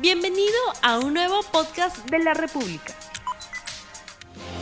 Bienvenido a un nuevo podcast de la República.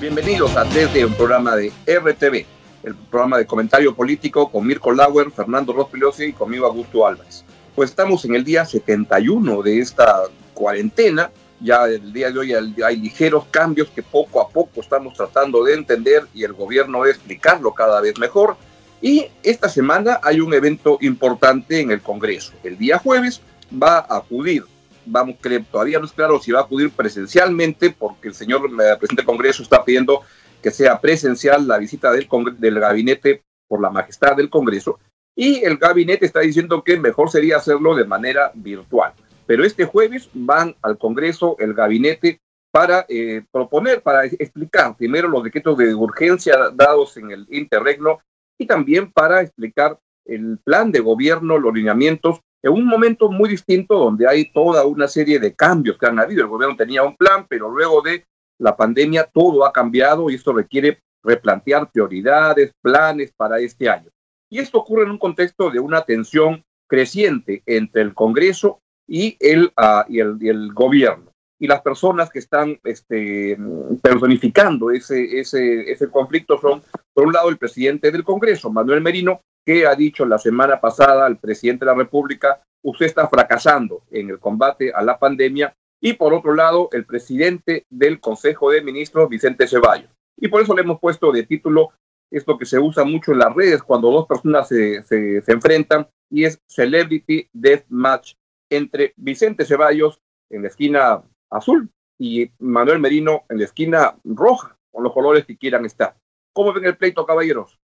Bienvenidos a Desde un programa de RTV, el programa de comentario político con Mirko Lauer, Fernando Rospilosi y conmigo Augusto Álvarez. Pues estamos en el día 71 de esta cuarentena. Ya el día de hoy hay ligeros cambios que poco a poco estamos tratando de entender y el gobierno de explicarlo cada vez mejor. Y esta semana hay un evento importante en el Congreso. El día jueves va a acudir vamos, todavía no es claro si va a acudir presencialmente, porque el señor presidente del Congreso está pidiendo que sea presencial la visita del, del gabinete por la majestad del Congreso, y el gabinete está diciendo que mejor sería hacerlo de manera virtual. Pero este jueves van al Congreso el gabinete para eh, proponer, para explicar primero los decretos de urgencia dados en el interregno y también para explicar el plan de gobierno, los lineamientos en un momento muy distinto donde hay toda una serie de cambios que han habido. El gobierno tenía un plan, pero luego de la pandemia todo ha cambiado y esto requiere replantear prioridades, planes para este año. Y esto ocurre en un contexto de una tensión creciente entre el Congreso y el, ah, y el, gobierno. Y las personas que están este, personificando ese, ese, ese conflicto son, por un lado, el presidente del Congreso, Manuel Merino, que ha dicho la semana pasada al presidente de la República, usted está fracasando en el combate a la pandemia, y por otro lado, el presidente del Consejo de Ministros, Vicente Ceballos. Y por eso le hemos puesto de título esto que se usa mucho en las redes cuando dos personas se, se, enfrentan, y es Celebrity Death Match entre Vicente Ceballos en la esquina azul y Manuel Merino en la esquina roja, con los colores que quieran estar. ¿Cómo ven el pleito, caballeros?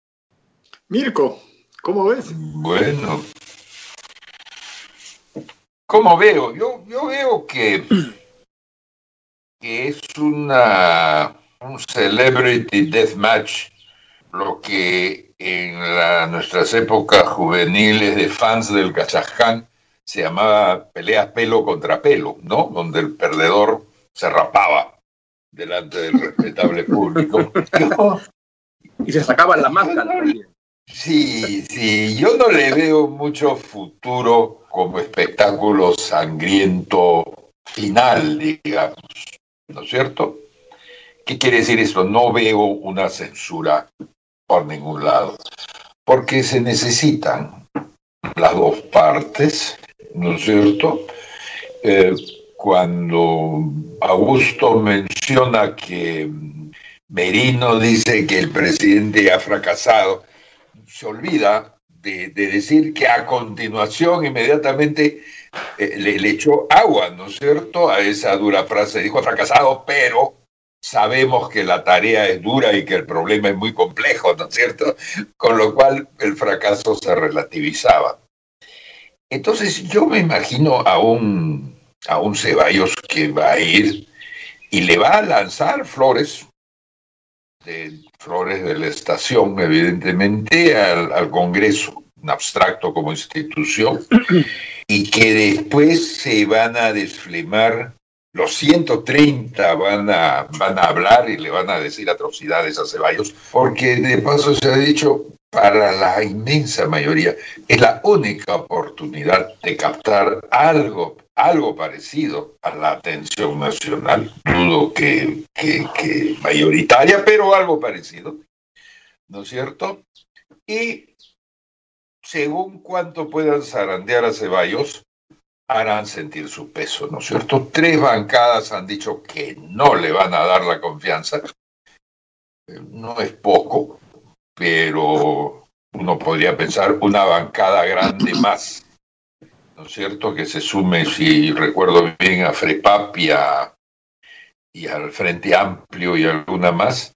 Mirko, ¿Cómo ves? Bueno. ¿Cómo veo? Yo, yo veo que, que es una, un celebrity deathmatch, lo que en nuestras épocas juveniles de fans del Kazajstán se llamaba pelea pelo contra pelo, ¿no? Donde el perdedor se rapaba delante del respetable público. y se sacaba la máscara también. Sí, sí, yo no le veo mucho futuro como espectáculo sangriento final, digamos, ¿no es cierto? ¿Qué quiere decir esto? No veo una censura por ningún lado, porque se necesitan las dos partes, ¿no es cierto? Eh, cuando Augusto menciona que Merino dice que el presidente ha fracasado, se olvida de, decir que a continuación inmediatamente eh, le, echó agua, ¿no es cierto?, a esa dura frase. Dijo fracasado, pero sabemos que la tarea es dura y que el problema es muy complejo, ¿no es cierto? Con lo cual el fracaso se relativizaba. Entonces yo me imagino a un, a un Ceballos que va a ir y le va a lanzar flores de Flores de la Estación, evidentemente, al, Congreso, un abstracto como institución, y que después se van a desflemar, los 130 van a, van a hablar y le van a decir atrocidades a Ceballos, porque de paso se ha dicho, para la inmensa mayoría, es la única oportunidad de captar algo algo parecido a la atención nacional, dudo que, que, mayoritaria, pero algo parecido, ¿no es cierto? Y según cuánto puedan zarandear a Ceballos, harán sentir su peso, ¿no es cierto? Tres bancadas han dicho que no le van a dar la confianza. No es poco, pero uno podría pensar una bancada grande más ¿no es cierto? Que se sume, si recuerdo bien, a FREPAP y, al Frente Amplio y alguna más.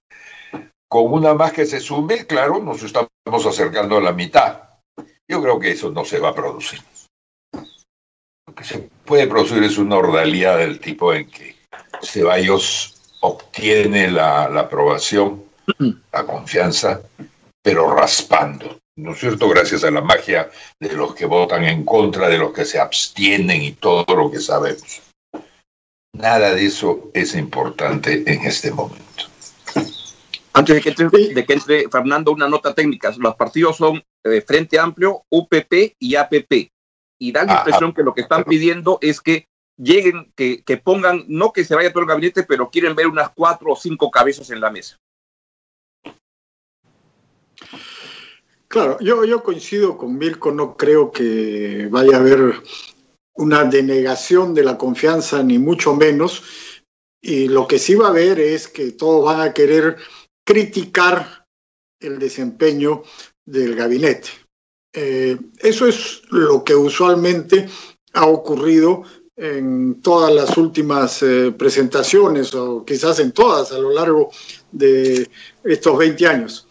Con una más que se sume, claro, nos estamos acercando a la mitad. Yo creo que eso no se va a producir. Lo que se puede producir es una ordalidad del tipo en que Ceballos obtiene la aprobación, la confianza, pero raspando. ¿no es cierto? Gracias a la magia de los que votan en contra, de los que se abstienen y todo lo que sabemos. Nada de eso es importante en este momento. Antes de que entre, de que entre Fernando, una nota técnica. Los partidos son eh, Frente Amplio, UPP y APP. Y da la impresión que lo que están pidiendo es que lleguen, que, que pongan, no que se vaya todo el gabinete, pero quieren ver unas cuatro o cinco cabezas en la mesa. Claro, yo, yo coincido con Mirko, no creo que vaya a haber una denegación de la confianza, ni mucho menos. Y lo que sí va a haber es que todos van a querer criticar el desempeño del gabinete. Eh, eso es lo que usualmente ha ocurrido en todas las últimas eh, presentaciones o quizás en todas a lo largo de estos 20 años.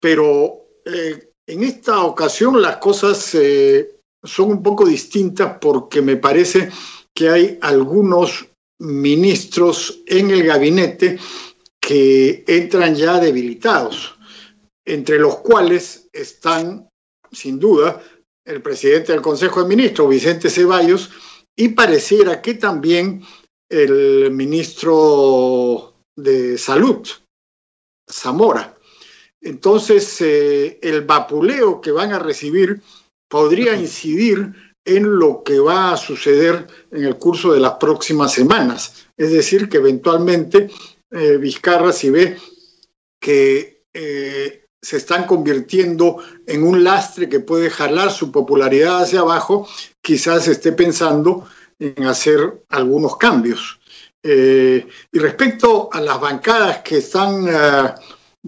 Pero eh, en esta ocasión las cosas eh, son un poco distintas porque me parece que hay algunos ministros en el gabinete que entran ya debilitados, entre los cuales están, sin duda, el presidente del Consejo de Ministros, Vicente Ceballos, y pareciera que también el ministro de Salud, Zamora. Entonces, eh, el vapuleo que van a recibir podría incidir en lo que va a suceder en el curso de las próximas semanas. Es decir, que eventualmente eh, Vizcarra, si ve que eh, se están convirtiendo en un lastre que puede jalar su popularidad hacia abajo, quizás esté pensando en hacer algunos cambios. Eh, y respecto a las bancadas que están uh,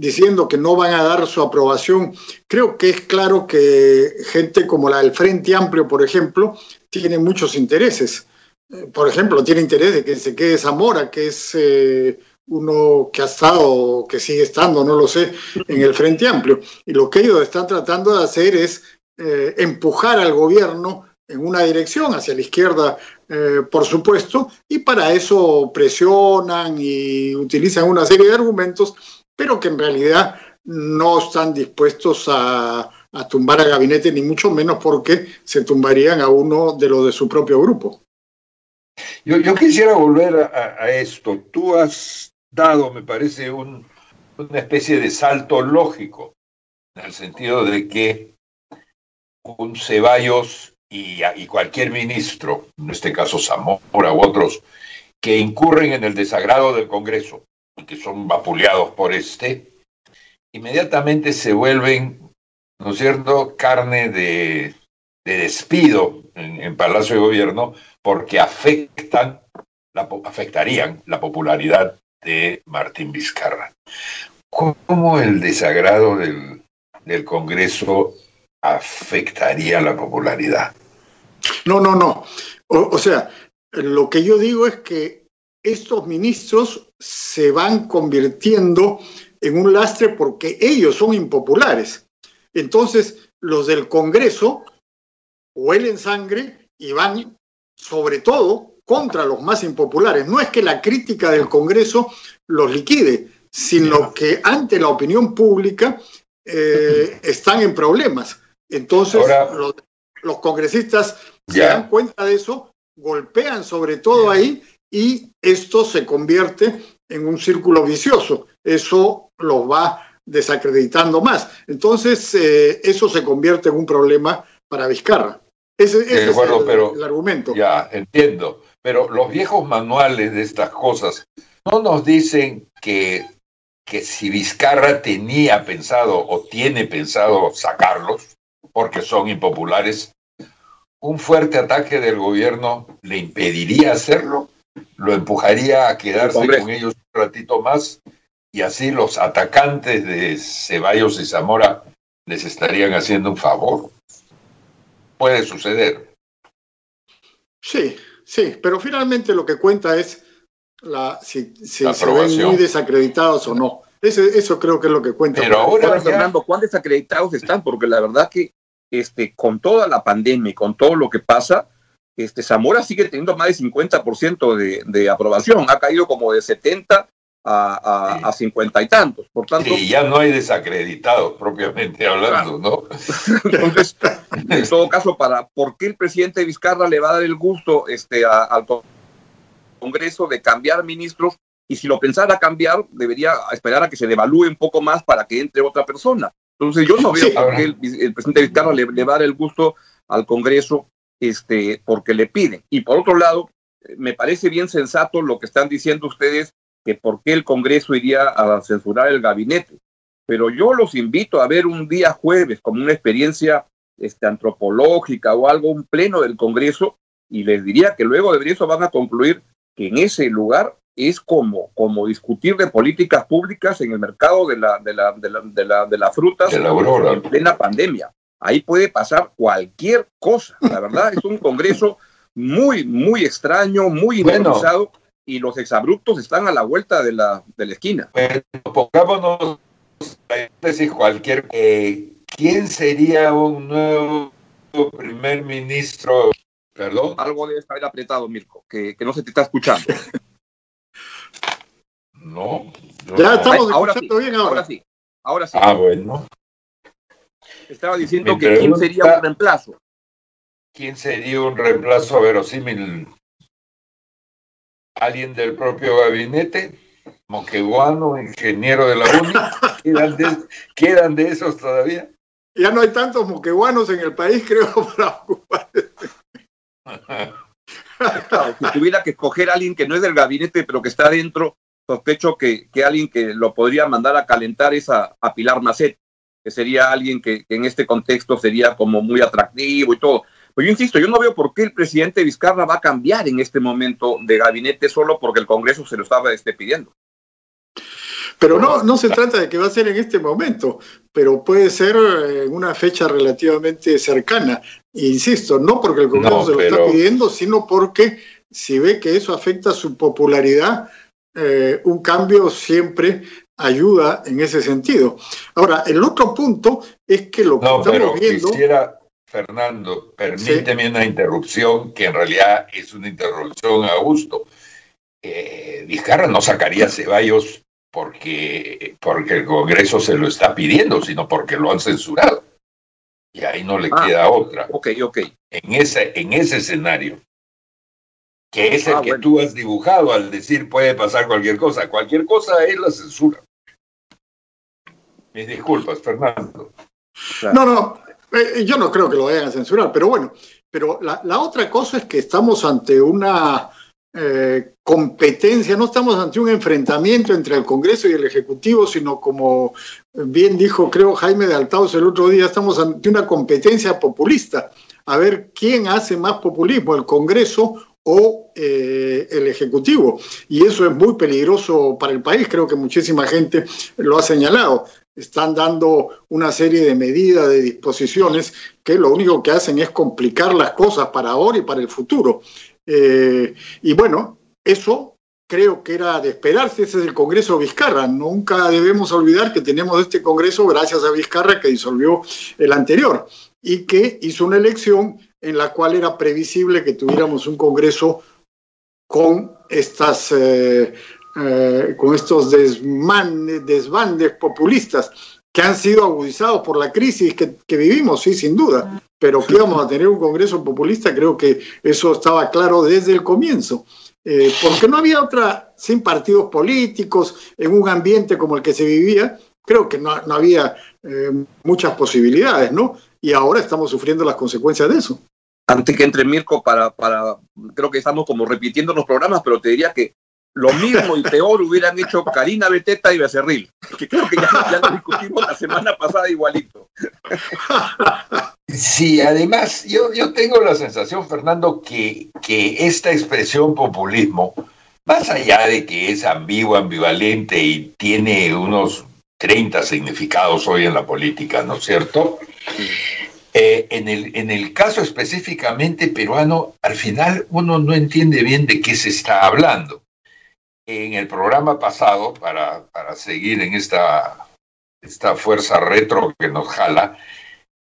diciendo que no van a dar su aprobación, creo que es claro que gente como la del Frente Amplio, por ejemplo, tiene muchos intereses. Eh, por ejemplo, tiene interés de que se quede Zamora, que es eh, uno que ha estado, que sigue estando, no lo sé, en el Frente Amplio. Y lo que ellos están tratando de hacer es eh, empujar al gobierno en una dirección, hacia la izquierda, por supuesto, y para eso presionan y utilizan una serie de argumentos, pero que en realidad no están dispuestos a, a tumbar al gabinete, ni mucho menos porque se tumbarían a uno de los de su propio grupo. Yo, quisiera volver a, a, esto. Tú has dado, me parece, un, una especie de salto lógico, en el sentido de que un Ceballos y, y, cualquier ministro, en este caso Zamora u otros, que incurren en el desagrado del Congreso que son vapuleados por este, inmediatamente se vuelven, ¿no es cierto?, carne de, de despido en, Palacio de Gobierno porque afectan, afectarían la popularidad de Martín Vizcarra. ¿Cómo el desagrado del, del Congreso afectaría la popularidad? No, no, no. O, sea, lo que yo digo es que estos ministros se van convirtiendo en un lastre porque ellos son impopulares. Entonces, los del Congreso huelen sangre y van, sobre todo, contra los más impopulares. No es que la crítica del Congreso los liquide, sino que ante la opinión pública eh, están en problemas. Entonces, Ahora, los, los, congresistas ya. se dan cuenta de eso, golpean sobre todo ahí y esto se convierte en un círculo vicioso. Eso los va desacreditando más. Entonces, eh, eso se convierte en un problema para Vizcarra. Ese, ese eh, bueno, es el, pero, el, argumento. Ya, entiendo. Pero los viejos manuales de estas cosas no nos dicen que, que si Vizcarra tenía pensado o tiene pensado sacarlos, porque son impopulares, un fuerte ataque del gobierno le impediría hacerlo, lo empujaría a quedarse con ellos un ratito más y así los atacantes de Ceballos y Zamora les estarían haciendo un favor. Puede suceder. Sí, sí, pero finalmente lo que cuenta es la, si, si la se ven muy desacreditados o no. Eso, eso, creo que es lo que cuenta. Pero ahora, ahora Fernando, ¿cuán desacreditados están? Porque la verdad que este, con toda la pandemia y con todo lo que pasa, este, Zamora sigue teniendo más de 50% de, de aprobación. Ha caído como de 70 a, a, a, cincuenta y tantos. Por tanto, y ya no hay desacreditados propiamente hablando, ¿no? Entonces, en todo caso, para ¿por qué el presidente Vizcarra le va a dar el gusto este, a, al Congreso de cambiar ministros? Y si lo pensara cambiar, debería esperar a que se devalúe un poco más para que entre otra persona. Entonces, yo no veo sí, por qué el, el, presidente Vizcarra le, le va a dar el gusto al Congreso este, porque le piden. Y por otro lado, me parece bien sensato lo que están diciendo ustedes, que por qué el Congreso iría a censurar el gabinete. Pero yo los invito a ver un día jueves como una experiencia este, antropológica o algo, un pleno del Congreso, y les diría que luego de eso van a concluir que en ese lugar es como, como discutir de políticas públicas en el mercado de la, de la, de la, de la, de la frutas en plena pandemia. Ahí puede pasar cualquier cosa. La verdad, es un congreso muy, muy extraño, muy improvisado, y los exabruptos están a la vuelta de la, de la esquina. Bueno, pongámonos decir cualquier. Eh, ¿Quién sería un nuevo primer ministro? Perdón. Algo debe estar apretado, Mirko, que, que no se te está escuchando. No. ya estamos ahora sí, bien ahora. sí. Ahora sí. Ah, bueno. Estaba diciendo que quién sería un reemplazo. ¿Quién sería un reemplazo verosímil? ¿Alguien del propio gabinete? Moqueguano, ingeniero de la UNI. ¿Quedan de, ¿Quedan de esos todavía? Ya no hay tantos moqueguanos en el país, creo, para ocupar. si tuviera que escoger a alguien que no es del gabinete, pero que está dentro, sospecho que, que alguien que lo podría mandar a calentar es a, Pilar Macet, que sería alguien que, en este contexto sería como muy atractivo y todo. Pero yo insisto, yo no veo por qué el presidente Vizcarra va a cambiar en este momento de gabinete solo porque el Congreso se lo estaba este, pidiendo. Pero no, no se trata de que va a ser en este momento, pero puede ser en una fecha relativamente cercana. Insisto, no porque el Congreso se lo está pidiendo, sino porque si ve que eso afecta su popularidad, eh, un cambio siempre ayuda en ese sentido. Ahora, el otro punto es que lo que no, estamos pero viendo. Quisiera, Fernando, permíteme una interrupción que en realidad es una interrupción a gusto. Eh, Vizcarra no sacaría Ceballos porque, porque el Congreso se lo está pidiendo, sino porque lo han censurado. Y ahí no le ah, queda otra. Ok, ok. En ese, en ese escenario que es el ah, que tú has dibujado al decir puede pasar cualquier cosa. Cualquier cosa es la censura. Mis disculpas, Fernando. No, no, eh, yo no creo que lo vayan a censurar, pero bueno, pero la, otra cosa es que estamos ante una eh, competencia, no estamos ante un enfrentamiento entre el Congreso y el Ejecutivo, sino como bien dijo, creo, Jaime de Altaos el otro día, estamos ante una competencia populista, a ver quién hace más populismo, el Congreso o eh, el Ejecutivo. Y eso es muy peligroso para el país, creo que muchísima gente lo ha señalado. Están dando una serie de medidas, de disposiciones, que lo único que hacen es complicar las cosas para ahora y para el futuro. Eh, y bueno, eso creo que era de esperarse, ese es el Congreso Vizcarra. Nunca debemos olvidar que tenemos este Congreso gracias a Vizcarra que disolvió el anterior y que hizo una elección en la cual era previsible que tuviéramos un Congreso con estas eh, eh, con estos desbandes populistas que han sido agudizados por la crisis que, vivimos, sí, sin duda, pero que íbamos a tener un Congreso populista, creo que eso estaba claro desde el comienzo, eh, porque no había otra, sin partidos políticos, en un ambiente como el que se vivía, creo que no, no había muchas posibilidades, ¿no? Y ahora estamos sufriendo las consecuencias de eso. Antes que entre Mirko para, para, creo que estamos como repitiendo los programas, pero te diría que lo mismo y peor hubieran hecho Karina Beteta y Becerril, que creo que ya, lo discutimos la semana pasada igualito. Sí, además yo, yo tengo la sensación, Fernando, que, que esta expresión populismo, más allá de que es ambiguo, ambivalente y tiene unos 30 significados hoy en la política, ¿no es cierto? Eh, en, el, en el caso específicamente peruano, al final uno no entiende bien de qué se está hablando. En el programa pasado, para, para seguir en esta, esta fuerza retro que nos jala,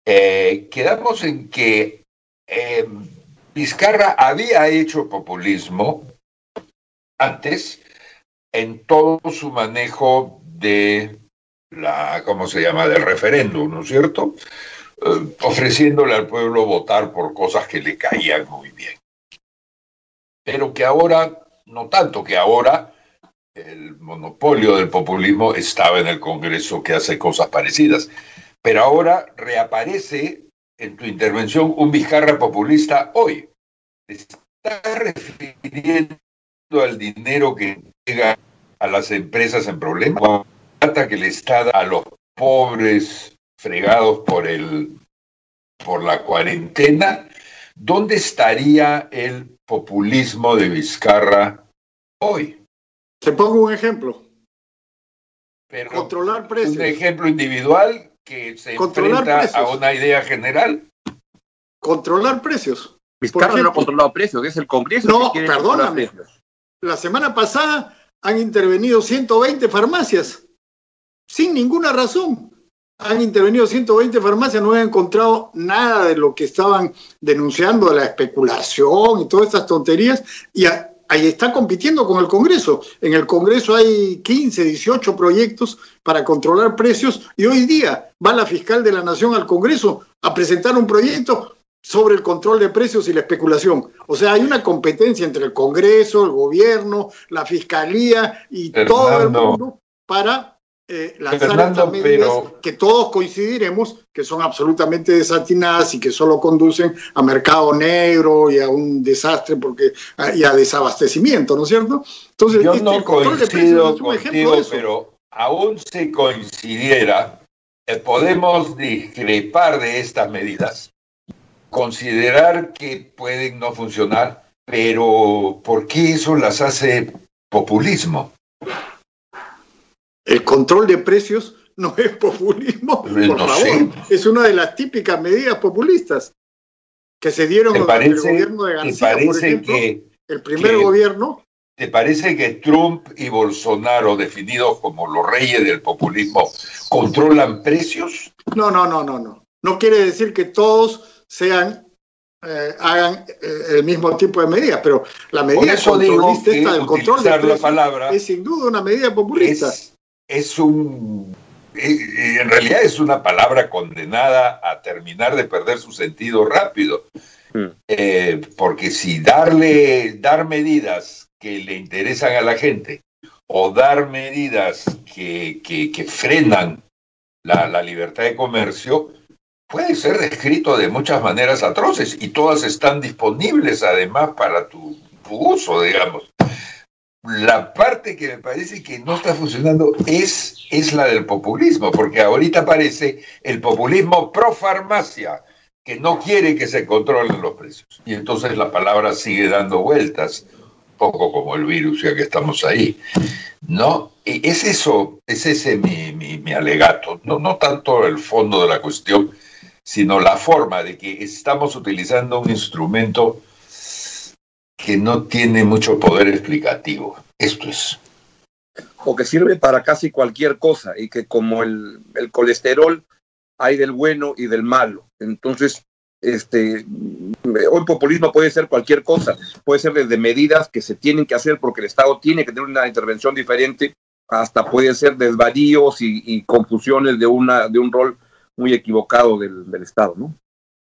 eh, quedamos en que eh, había hecho populismo antes en todo su manejo de la, ¿cómo se llama?, del referéndum, ¿no es cierto? Eh, ofreciéndole al pueblo votar por cosas que le caían muy bien. Pero que ahora, no tanto que ahora, el monopolio del populismo estaba en el Congreso que hace cosas parecidas. Pero ahora reaparece en tu intervención un Vizcarra populista hoy. estás refiriendo al dinero que llega a las empresas en problemas? plata que le está a los pobres fregados por el por la cuarentena, ¿dónde estaría el populismo de Vizcarra hoy? Te pongo un ejemplo. Pero Controlar precios. Un ejemplo individual que se Controlar enfrenta a una idea general. Controlar precios. Vizcarra no ha controlado precios, es el Congreso No, que perdóname. La semana pasada han intervenido 120 farmacias sin ninguna razón. Han intervenido 120 farmacias, no han encontrado nada de lo que estaban denunciando de la especulación y todas estas tonterías. Y a- ahí está compitiendo con el Congreso. En el Congreso hay 15, 18 proyectos para controlar precios y hoy día va la fiscal de la Nación al Congreso a presentar un proyecto sobre el control de precios y la especulación. O sea, hay una competencia entre el Congreso, el gobierno, la fiscalía y todo el mundo para eh, lanzar Fernando, estas medidas pero- que todos coincidiremos que son absolutamente desatinadas y que solo conducen a mercado negro y a un desastre porque y a desabastecimiento, ¿no es cierto? Entonces, Yo este, no coincido contigo, pero aún si coincidiera, eh, podemos discrepar de estas medidas, considerar que pueden no funcionar, pero ¿por qué eso las hace populismo? El control de precios no es populismo, por No favor. sé. Es una de las típicas medidas populistas que se dieron ¿Te durante el gobierno de García, por ejemplo, que el primer que- gobierno. ¿Te parece que Trump y Bolsonaro, definidos como los reyes del populismo, controlan precios? No, no, no, no, no. No quiere decir que todos sean eh, hagan eh, el mismo tipo de medidas, pero la medida controlista esta del control de la precios palabra es sin duda una medida populista. es, es un... En realidad es una palabra condenada a terminar de perder su sentido rápido. Mm. Eh, porque si darle, dar medidas que le interesan a la gente o dar medidas que, que, que frenan la, la libertad de comercio, puede ser descrito de muchas maneras atroces y todas están disponibles además para tu, tu uso, digamos. La parte que me parece que no está funcionando es, es la del populismo, porque ahorita aparece el populismo pro farmacia, que no quiere que se controlen los precios. Y entonces la palabra sigue dando vueltas, poco como el virus, ya que estamos ahí. ¿No? Y es eso, es ese mi, mi, mi alegato, no, no tanto el fondo de la cuestión, sino la forma de que estamos utilizando un instrumento que no tiene mucho poder explicativo. Esto es. o que sirve para casi cualquier cosa y que como el, el colesterol hay del bueno y del malo. Entonces, este, hoy populismo puede ser cualquier cosa, puede ser desde medidas que se tienen que hacer porque el Estado tiene que tener una intervención diferente, hasta puede ser desvaríos y, y confusiones de, una, de un rol muy equivocado del, del Estado, ¿no?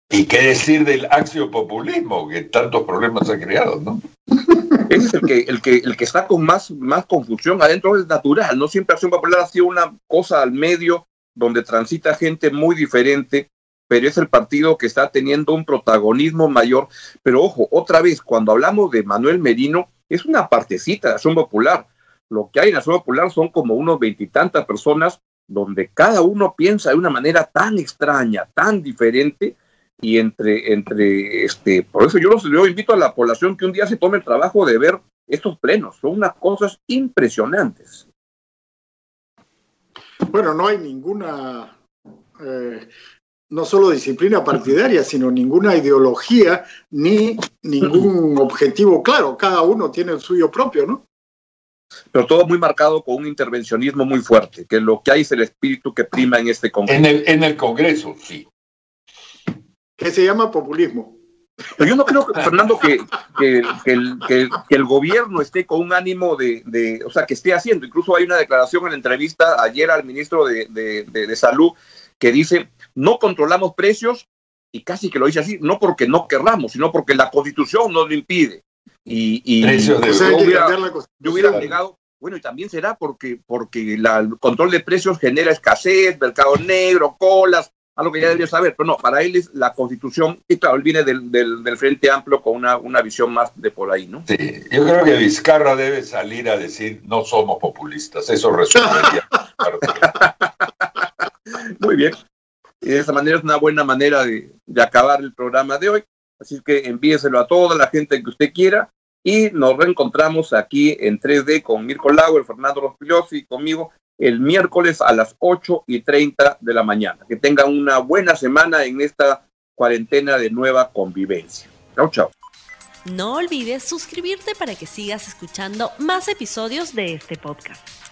¿Y qué decir del axiopopulismo que tantos problemas ha creado, no? Ese es el que, el que, el que está con más, más confusión adentro, es natural, no siempre Acción Popular ha sido una cosa al medio donde transita gente muy diferente, pero es el partido que está teniendo un protagonismo mayor. Pero ojo, otra vez, cuando hablamos de Manuel Merino, es una partecita de Acción Popular. Lo que hay en Acción Popular son como unos veintitantas personas donde cada uno piensa de una manera tan extraña, tan diferente, y entre, entre este, por eso yo los yo invito a la población que un día se tome el trabajo de ver estos plenos, son unas cosas impresionantes. Bueno, no hay ninguna, eh, no solo disciplina partidaria, sino ninguna ideología ni ningún objetivo claro. Cada uno tiene el suyo propio, ¿no? Pero todo muy marcado con un intervencionismo muy fuerte, que lo que hay es el espíritu que prima en este Congreso. En el, en el Congreso, sí. Que se llama populismo. Pero yo no creo, Fernando, que, que, que el, que, que el gobierno esté con un ánimo de, de, o sea, que esté haciendo. Incluso hay una declaración en la entrevista ayer al ministro de, de, de, de Salud que dice, no controlamos precios, y casi que lo dice así, no porque no querramos, sino porque la constitución nos lo impide. Y, y Precios de O sea, hay yo que hubiera, yo hubiera llegado, bueno, y también será porque, porque la, el control de precios genera escasez, mercado negro, colas, algo que ya debería saber, pero no, para él es la constitución, y claro, él viene del, del, Frente Amplio con una, una, visión más de por ahí, ¿no? Sí, yo creo que Vizcarra debe salir a decir, no somos populistas, eso resuelve. Muy bien, y de esa manera es una buena manera de, de acabar el programa de hoy, así que envíeselo a toda la gente que usted quiera, y nos reencontramos aquí en 3D con Mirko Lauer, Fernando Rospigliosi y conmigo el miércoles a las 8 y 30 de la mañana. Que tengan una buena semana en esta cuarentena de nueva convivencia. Chao, chao. No olvides suscribirte para que sigas escuchando más episodios de este podcast.